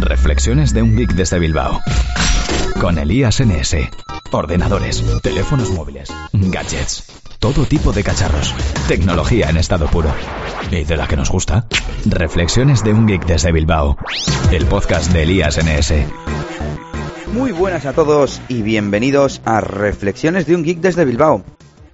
Reflexiones de un geek desde Bilbao. Con Elías NS. Ordenadores, teléfonos móviles, gadgets, todo tipo de cacharros. Tecnología en estado puro. ¿Y de la que nos gusta? Reflexiones de un geek desde Bilbao. El podcast de Elías NS. Muy buenas a todos y bienvenidos a Reflexiones de un geek desde Bilbao.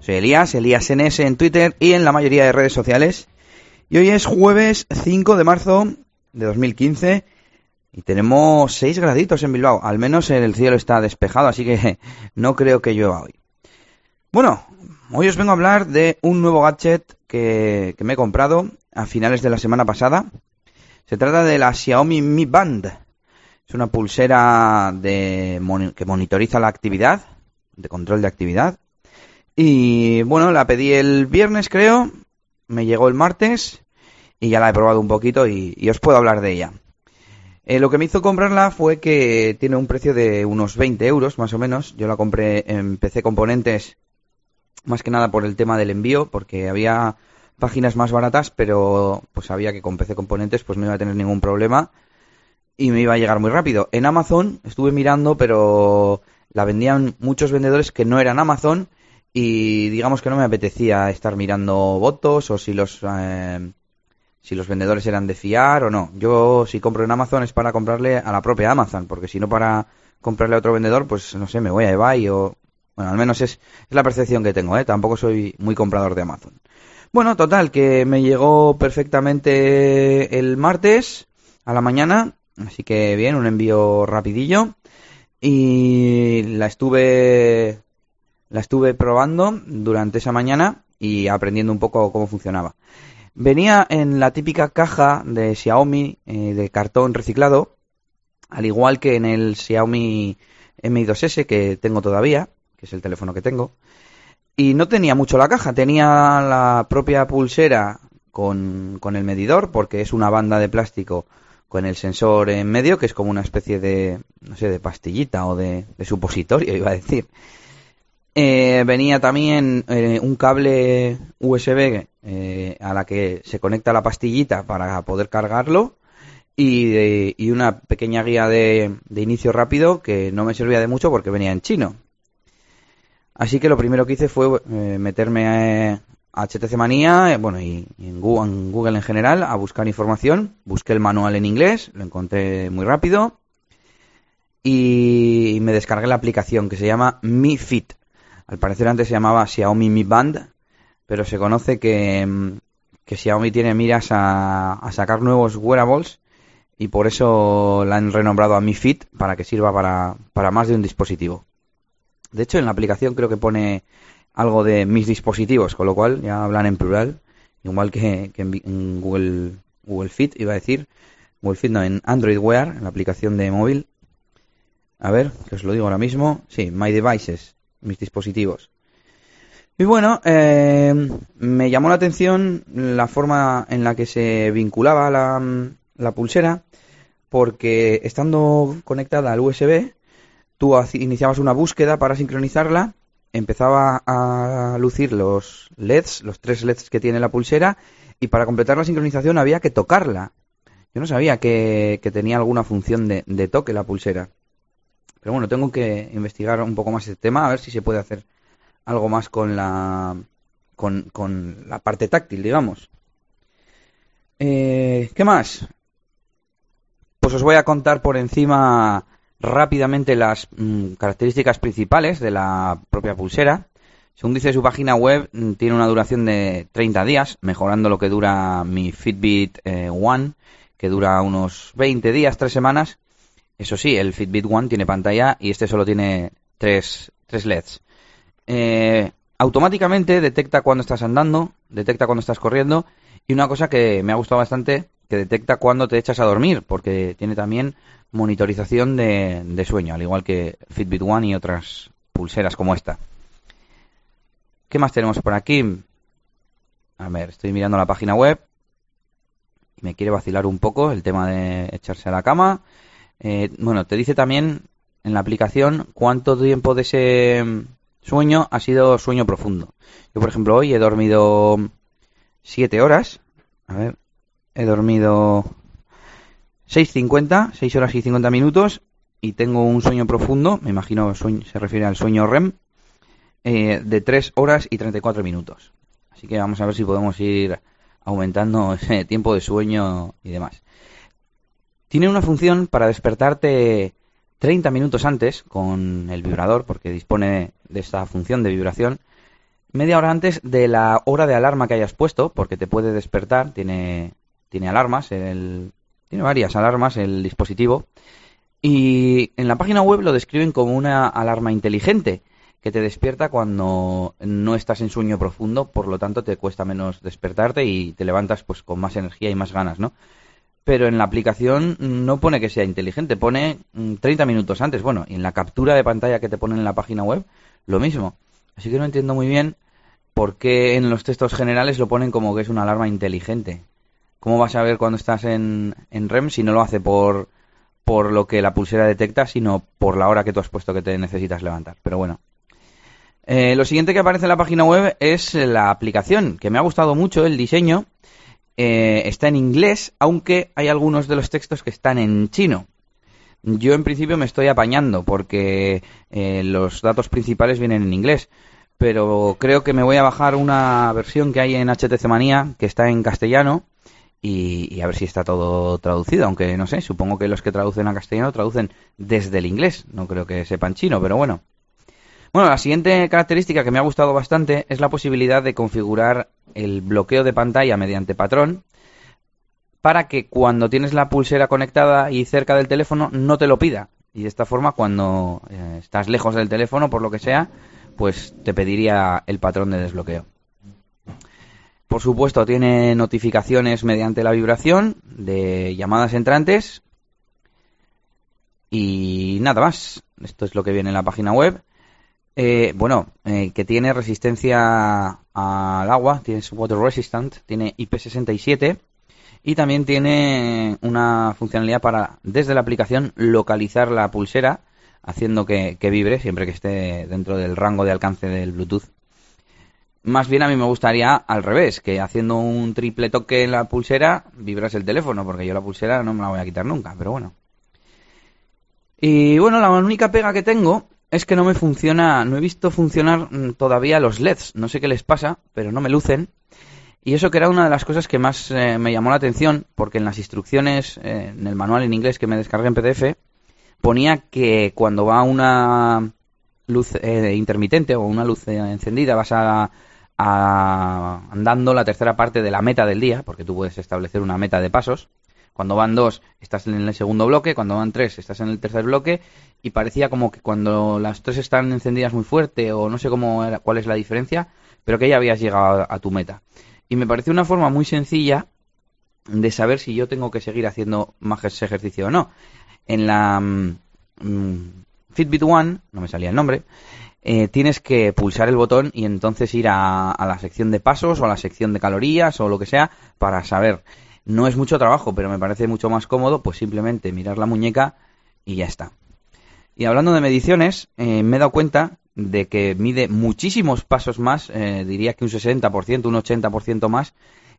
Soy Elías, Elías NS en Twitter y en la mayoría de redes sociales. Y hoy es jueves 5 de marzo de 2015 y tenemos 6 graditos en Bilbao. Al menos el cielo está despejado, así que no creo que llueva hoy. Bueno, hoy os vengo a hablar de un nuevo gadget que, que me he comprado a finales de la semana pasada. Se trata de la Xiaomi Mi Band. Es una pulsera que monitoriza la actividad, de control de actividad. Y bueno, la pedí el viernes creo, me llegó el martes y ya la he probado un poquito y, y os puedo hablar de ella. Eh, lo que me hizo comprarla fue que tiene un precio de unos 20 euros más o menos. Yo la compré en PC Componentes más que nada por el tema del envío, porque había páginas más baratas, pero pues sabía que con PC Componentes pues no iba a tener ningún problema y me iba a llegar muy rápido. En Amazon estuve mirando, pero la vendían muchos vendedores que no eran Amazon y digamos que no me apetecía estar mirando votos o si los eh, si los vendedores eran de fiar o no. Yo si compro en Amazon es para comprarle a la propia Amazon, porque si no para comprarle a otro vendedor, pues no sé, me voy a eBay o bueno, al menos es, es la percepción que tengo, ¿eh? Tampoco soy muy comprador de Amazon. Bueno, total, que me llegó perfectamente el martes a la mañana, así que bien, un envío rapidillo y la estuve la estuve probando durante esa mañana y aprendiendo un poco cómo funcionaba. Venía en la típica caja de Xiaomi eh, de cartón reciclado, al igual que en el Xiaomi Mi 2S que tengo todavía, que es el teléfono que tengo. Y no tenía mucho la caja, tenía la propia pulsera con, con el medidor, porque es una banda de plástico con el sensor en medio, que es como una especie de, no sé, de pastillita o de supositorio, iba a decir. Eh, venía también eh, un cable USB eh, a la que se conecta la pastillita para poder cargarlo y, y una pequeña guía de, de, inicio rápido que no me servía de mucho porque venía en chino. Así que lo primero que hice fue meterme a HTC Manía, bueno, y, en, Google, en Google en general, a buscar información. Busqué el manual en inglés, lo encontré muy rápido y me descargué la aplicación que se llama Mi Fit. Al parecer antes se llamaba Xiaomi Mi Band, pero se conoce que, mm, que Xiaomi tiene miras a, a, sacar nuevos wearables y por eso la han renombrado a Mi Fit para que sirva para, para más de un dispositivo. De hecho, en la aplicación creo que pone algo de mis dispositivos, con lo cual ya hablan en plural, igual que, que en, Google, Google Fit, iba a decir. Google Fit no, en Android Wear, en la aplicación de móvil. A ver, que os lo digo ahora mismo. Sí, My Devices mis dispositivos. Y bueno, eh, me llamó la atención la forma en la que se vinculaba la, la pulsera, porque estando conectada al USB, tú iniciabas una búsqueda para sincronizarla, empezaba a lucir los LEDs, los tres LEDs que tiene la pulsera, y para completar la sincronización había que tocarla. Yo no sabía que, que tenía alguna función de, de toque la pulsera. Pero bueno, tengo que investigar un poco más este tema, a ver si se puede hacer algo más con la, con, la parte táctil, digamos. Eh, ¿Qué más? Pues os voy a contar por encima rápidamente las mm, características principales de la propia pulsera. Según dice su página web, mm, tiene una duración de 30 días, mejorando lo que dura mi Fitbit eh, One, que dura unos 20 días, 3 semanas. Eso sí, el Fitbit One tiene pantalla y este solo tiene tres, tres LEDs. Eh, automáticamente detecta cuando estás andando, detecta cuando estás corriendo y una cosa que me ha gustado bastante, que detecta cuando te echas a dormir, porque tiene también monitorización de, de sueño, al igual que Fitbit One y otras pulseras como esta. ¿Qué más tenemos por aquí? A ver, estoy mirando la página web me quiere vacilar un poco el tema de echarse a la cama. Eh, bueno, te dice también en la aplicación cuánto tiempo de ese mm, sueño ha sido sueño profundo. Yo, por ejemplo, hoy he dormido 7 horas. A ver, he dormido 6.50, 6 horas y 50 minutos, y tengo un sueño profundo, me imagino se refiere al sueño REM, eh, de 3 horas y 34 minutos. Así que vamos a ver si podemos ir aumentando ese tiempo de sueño y demás. Tiene una función para despertarte 30 minutos antes con el vibrador, porque dispone de esta función de vibración, media hora antes de la hora de alarma que hayas puesto, porque te puede despertar, tiene, tiene alarmas, el, tiene varias alarmas el dispositivo, y en la página web lo describen como una alarma inteligente, que te despierta cuando no estás en sueño profundo, por lo tanto te cuesta menos despertarte y te levantas pues con más energía y más ganas, ¿no? Pero en la aplicación no pone que sea inteligente, pone 30 mm, minutos antes. Bueno, y en la captura de pantalla que te ponen en la página web, lo mismo. Así que no entiendo muy bien por qué en los textos generales lo ponen como que es una alarma inteligente. ¿Cómo vas a ver cuando estás en, en REM si no lo hace por, por lo que la pulsera detecta, sino por la hora que tú has puesto que te necesitas levantar? Pero bueno, eh, lo siguiente que aparece en la página web es la aplicación, que me ha gustado mucho el diseño. Eh, está en inglés, aunque hay algunos de los textos que están en chino. Yo en principio me estoy apañando porque eh, los datos principales vienen en inglés, pero creo que me voy a bajar una versión que hay en HTC Manía que está en castellano y, y, a ver si está todo traducido, aunque no sé, supongo que los que traducen a castellano traducen desde el inglés, no creo que sepan chino, pero bueno. Bueno, la siguiente característica que me ha gustado bastante es la posibilidad de configurar el bloqueo de pantalla mediante patrón para que cuando tienes la pulsera conectada y cerca del teléfono no te lo pida. Y de esta forma, cuando eh, estás lejos del teléfono, por lo que sea, pues te pediría el patrón de desbloqueo. Por supuesto, tiene notificaciones mediante la vibración de llamadas entrantes. Y nada más. Esto es lo que viene en la página web. Eh, bueno, eh, que tiene resistencia al agua, tiene water resistant, tiene IP67 y también tiene una funcionalidad para desde la aplicación localizar la pulsera haciendo que, vibre siempre que esté dentro del rango de alcance del Bluetooth. Más bien a mí me gustaría al revés, que haciendo un triple toque en la pulsera vibras el teléfono, porque yo la pulsera no me la voy a quitar nunca, pero bueno. Y bueno, la única pega que tengo es que no me funciona, no he visto funcionar mm, todavía los LEDs, no sé qué les pasa, pero no me lucen. Y eso que era una de las cosas que más eh, me llamó la atención, porque en las instrucciones, eh, en el manual en inglés que me descargué en PDF, ponía que cuando va una luz eh, intermitente o una luz encendida vas a, a, andando la tercera parte de la meta del día, porque tú puedes establecer una meta de pasos, cuando van dos, estás en el segundo bloque, cuando van tres, estás en el tercer bloque, y parecía como que cuando las tres están encendidas muy fuerte, o no sé cómo era, cuál es la diferencia, pero que ya habías llegado a, tu meta. Y me pareció una forma muy sencilla de saber si yo tengo que seguir haciendo más ejercicio o no. En la mm, mm, Fitbit One, no me salía el nombre, eh, tienes que pulsar el botón y entonces ir a, la sección de pasos o a la sección de calorías o lo que sea para saber no es mucho trabajo, pero me parece mucho más cómodo, pues simplemente mirar la muñeca y ya está. Y hablando de mediciones, eh, me he dado cuenta de que mide muchísimos pasos más, eh, diría que un 60%, un 80% más,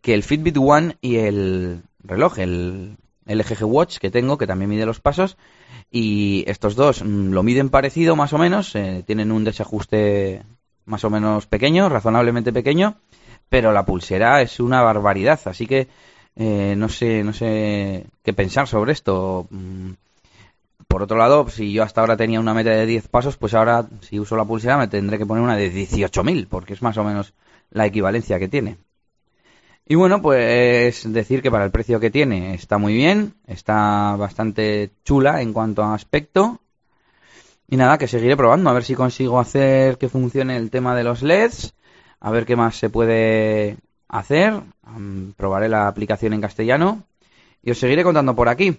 que el Fitbit One y el reloj, el LG Watch que tengo, que también mide los pasos. Y estos dos mm, lo miden parecido más o menos, eh, tienen un desajuste más o menos pequeño, razonablemente pequeño, pero la pulsera es una barbaridad, así que eh, no sé, no sé qué pensar sobre esto. Mm, por otro lado, si yo hasta ahora tenía una meta de 10 pasos, pues ahora si uso la pulsera me tendré que poner una de 18.000, porque es más o menos la equivalencia que tiene. Y bueno, pues decir que para el precio que tiene está muy bien, está bastante chula en cuanto a aspecto. Y nada, que seguiré probando, a ver si consigo hacer que funcione el tema de los LEDs, a ver qué más se puede hacer. probaré la aplicación en castellano y os seguiré contando por aquí.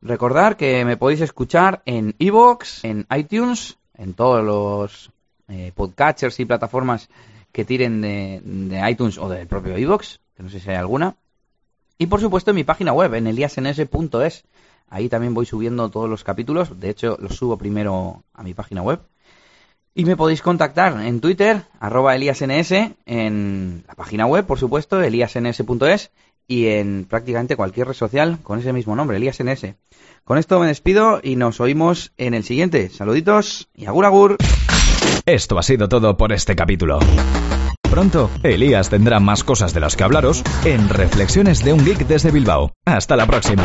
Recordar que me podéis escuchar en iVoox, en iTunes, en todos los eh, podcatchers y plataformas que tiren de, iTunes o del propio iVoox, que no sé si hay alguna. Y por supuesto en mi página web, en eliasns.es. Ahí también voy subiendo todos los capítulos. De hecho, los subo primero a mi página web. Y me podéis contactar en Twitter, arroba eliasns, en la página web, por supuesto, eliasns.es, y en prácticamente cualquier red social con ese mismo nombre, Elías NS. Con esto me despido y nos oímos en el siguiente. Saluditos y agur agur. Esto ha sido todo por este capítulo. Pronto, Elías tendrá más cosas de las que hablaros en Reflexiones de un Geek desde Bilbao. Hasta la próxima.